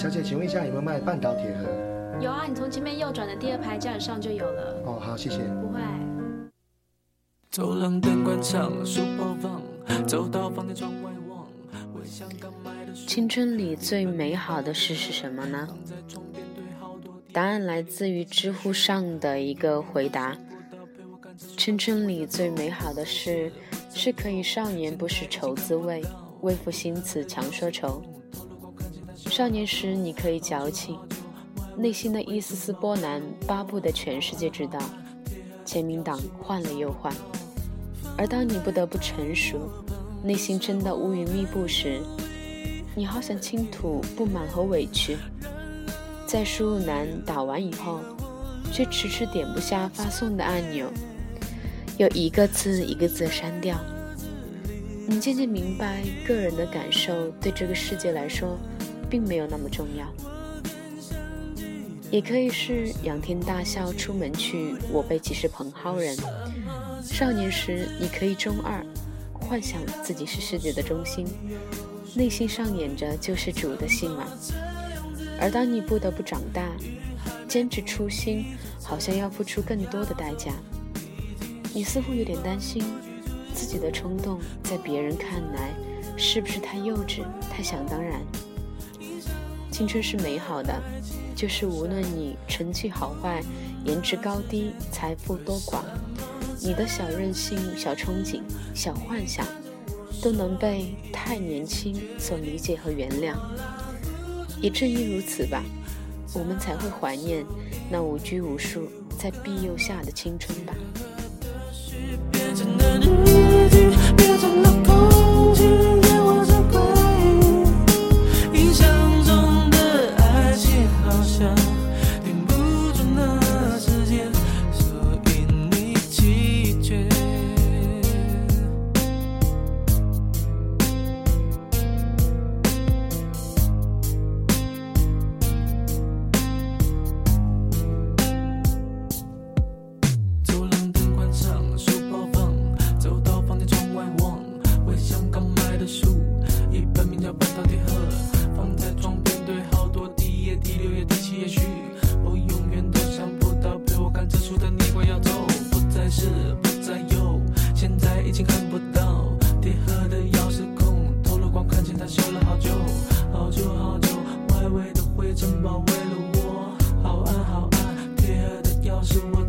小姐，请问一下有没有卖半岛铁盒？有啊，你从前面右转的第二排架子上就有了。哦，好，谢谢。不会。走廊灯关上，书包放，走到房间窗外望。青春里最美好的事是什么呢？答案来自于知乎上的一个回答：青春里最美好的事，是可以少年不识愁滋味，为赋新词强说愁。少年时你可以矫情，内心的一丝丝波澜，巴不得全世界知道。签名档换了又换。而当你不得不成熟，内心真的乌云密布时，你好想倾吐不满和委屈，在输入栏打完以后，却迟迟点不下发送的按钮，又一个字一个字删掉。你渐渐明白，个人的感受对这个世界来说，并没有那么重要。也可以是仰天大笑出门去，我辈岂是蓬蒿人。少年时，你可以中二，幻想自己是世界的中心，内心上演着救世主的戏码。而当你不得不长大，坚持初心，好像要付出更多的代价。你似乎有点担心，自己的冲动在别人看来是不是太幼稚、太想当然？青春是美好的，就是无论你成绩好坏、颜值高低、财富多寡。你的小任性、小憧憬、小幻想，都能被太年轻所理解和原谅。也正因如此吧，我们才会怀念那无拘无束、在庇佑下的青春吧。是不再有，现在已经看不到。铁盒的钥匙孔透了光，看见它修了好久，好久好久。外围的灰尘包围了我，好暗好暗。铁盒的钥匙。我。